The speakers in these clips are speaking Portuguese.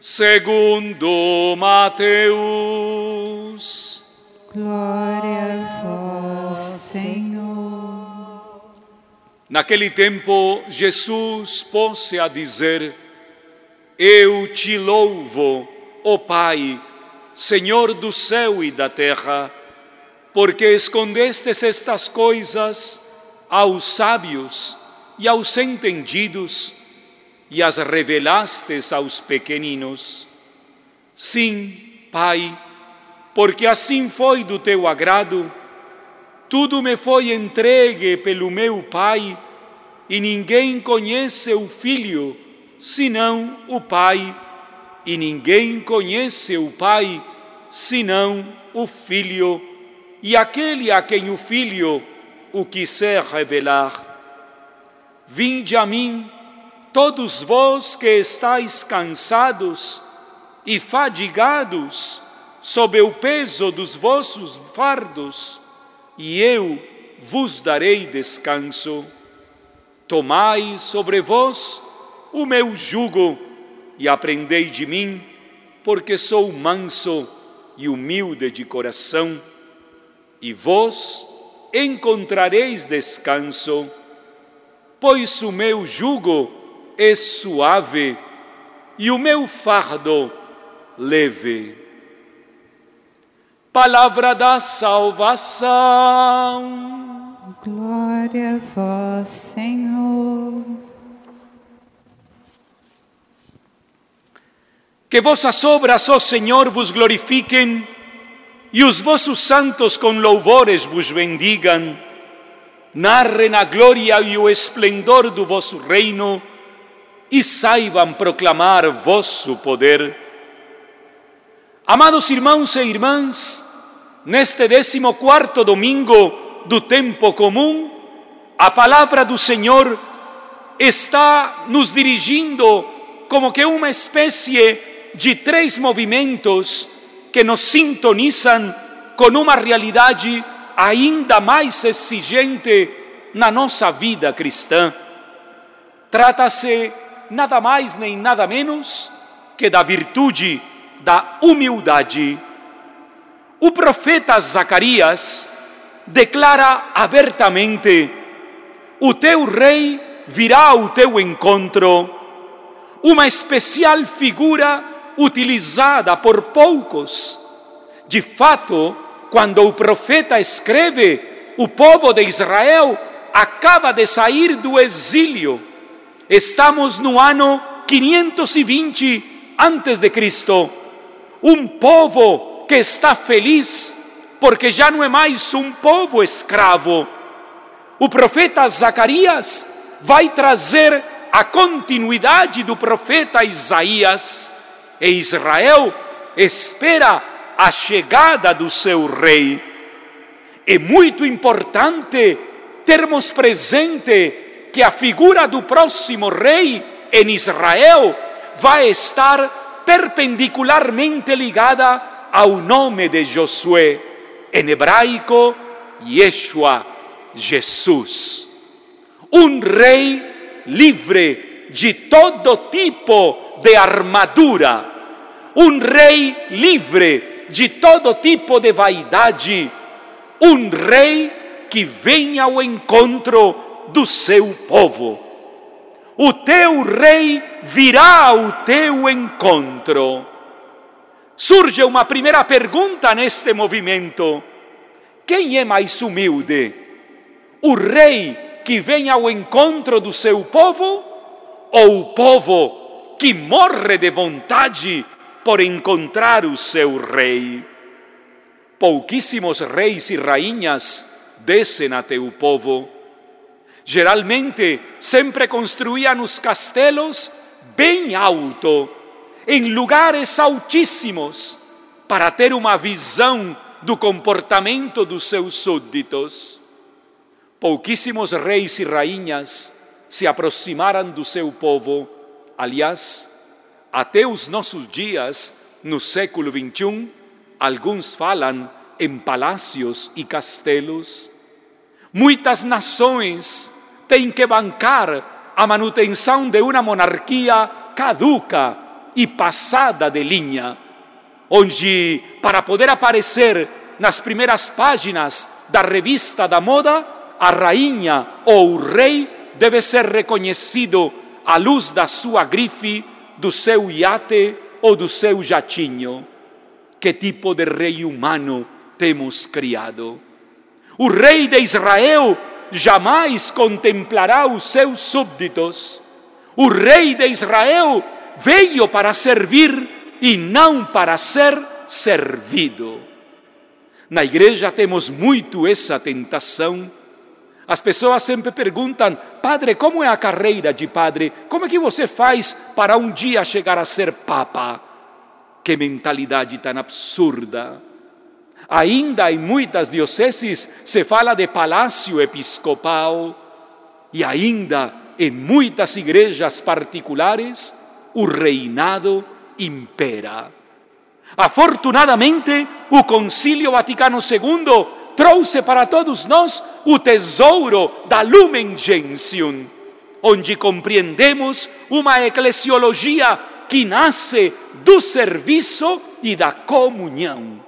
segundo Mateus. Glória a vós, Senhor. Naquele tempo, Jesus pôs-se a dizer: Eu te louvo, ó Pai, Senhor do céu e da terra, porque escondestes estas coisas aos sábios e aos entendidos e as revelastes aos pequeninos. Sim, Pai, porque assim foi do teu agrado, tudo me foi entregue pelo meu Pai, e ninguém conhece o Filho senão o Pai, e ninguém conhece o Pai senão o Filho, e aquele a quem o Filho o quiser revelar. Vinde a mim, todos vós que estáis cansados e fadigados sob o peso dos vossos fardos, e eu vos darei descanso. Tomai sobre vós o meu jugo e aprendei de mim, porque sou manso e humilde de coração, e vós encontrareis descanso, pois o meu jugo é suave e o meu fardo leve. Palavra da salvação. Glória a vós, Senhor. Que vossas obras, ó Senhor, vos glorifiquem e os vossos santos com louvores vos bendigam. Narrem a glória e o esplendor do vosso reino e saibam proclamar vosso poder. Amados irmãos e irmãs, neste décimo quarto domingo do tempo comum, a palavra do Senhor está nos dirigindo como que uma espécie de três movimentos que nos sintonizam com uma realidade ainda mais exigente na nossa vida cristã. Trata-se nada mais nem nada menos que da virtude da humildade. O profeta Zacarias declara abertamente: O teu rei virá ao teu encontro, uma especial figura utilizada por poucos. De fato, quando o profeta escreve, o povo de Israel acaba de sair do exílio. Estamos no ano 520 antes de Cristo. Um povo que está feliz porque já não é mais um povo escravo. O profeta Zacarias vai trazer a continuidade do profeta Isaías e Israel espera a chegada do seu rei. É muito importante termos presente que a figura do próximo rei em Israel vai estar perpendicularmente ligada ao nome de Josué, em hebraico, Yeshua, Jesus. Um rei livre de todo tipo de armadura, um rei livre de todo tipo de vaidade, um rei que vem ao encontro do seu povo. O teu rei virá ao teu encontro. Surge uma primeira pergunta neste movimento: quem é mais humilde? O rei que vem ao encontro do seu povo ou o povo que morre de vontade por encontrar o seu rei? Pouquíssimos reis e rainhas descem a teu povo. Geralmente, sempre construíam os castelos bem alto, em lugares altíssimos, para ter uma visão do comportamento dos seus súditos. Pouquíssimos reis e rainhas se aproximaram do seu povo. Aliás, até os nossos dias, no século XXI, alguns falam em palácios e castelos. Muitas nações têm que bancar a manutenção de uma monarquia caduca e passada de linha, onde, para poder aparecer nas primeiras páginas da revista da moda, a rainha ou o rei deve ser reconhecido à luz da sua grife, do seu iate ou do seu jatinho. Que tipo de rei humano temos criado? O rei de Israel jamais contemplará os seus súbditos. O rei de Israel veio para servir e não para ser servido. Na igreja temos muito essa tentação. As pessoas sempre perguntam, padre, como é a carreira de padre? Como é que você faz para um dia chegar a ser papa? Que mentalidade tão absurda! Ainda em muitas dioceses se fala de palácio episcopal e ainda em muitas igrejas particulares o reinado impera. Afortunadamente, o Concílio Vaticano II trouxe para todos nós o tesouro da Lumen Gentium, onde compreendemos uma eclesiologia que nasce do serviço e da comunhão.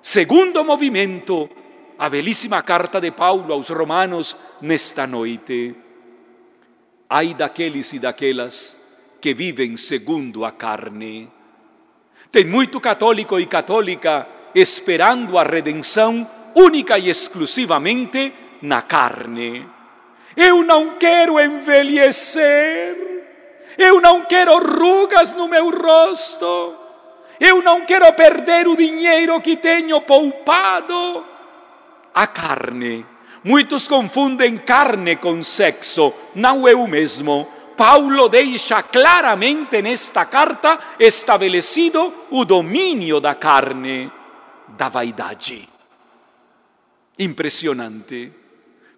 Segundo movimento, a belíssima carta de Paulo aos Romanos nesta noite. Ai daqueles e daquelas que vivem segundo a carne. Tem muito católico e católica esperando a redenção única e exclusivamente na carne. Eu não quero envelhecer, eu não quero rugas no meu rosto, eu não quero perder o dinheiro que tenho poupado. A carne. Muitos confundem carne com sexo, não é o mesmo. Paulo deixa claramente nesta carta estabelecido o domínio da carne, da vaidade. Impressionante.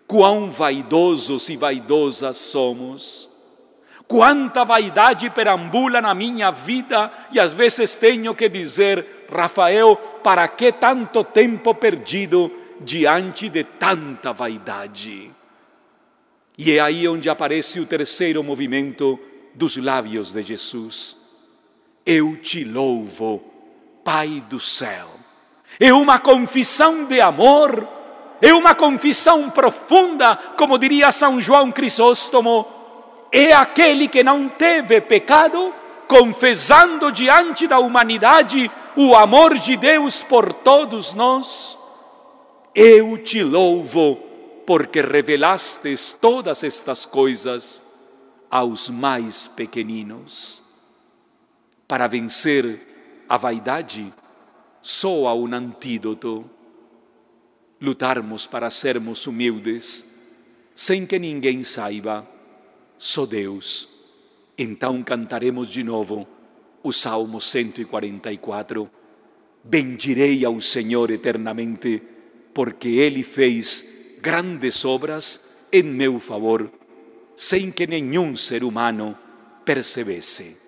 Quão vaidosos e vaidosas somos. Quanta vaidade perambula na minha vida e às vezes tenho que dizer, Rafael, para que tanto tempo perdido diante de tanta vaidade? E é aí onde aparece o terceiro movimento dos lábios de Jesus. Eu te louvo, Pai do céu. É uma confissão de amor, é uma confissão profunda, como diria São João Crisóstomo é aquele que não teve pecado, confessando diante da humanidade o amor de Deus por todos nós. Eu te louvo, porque revelastes todas estas coisas aos mais pequeninos. Para vencer a vaidade, só há um antídoto: lutarmos para sermos humildes, sem que ninguém saiba só Deus. Então cantaremos de novo o Salmo 144. Bendirei ao Senhor eternamente, porque Ele fez grandes obras em meu favor, sem que nenhum ser humano percebesse.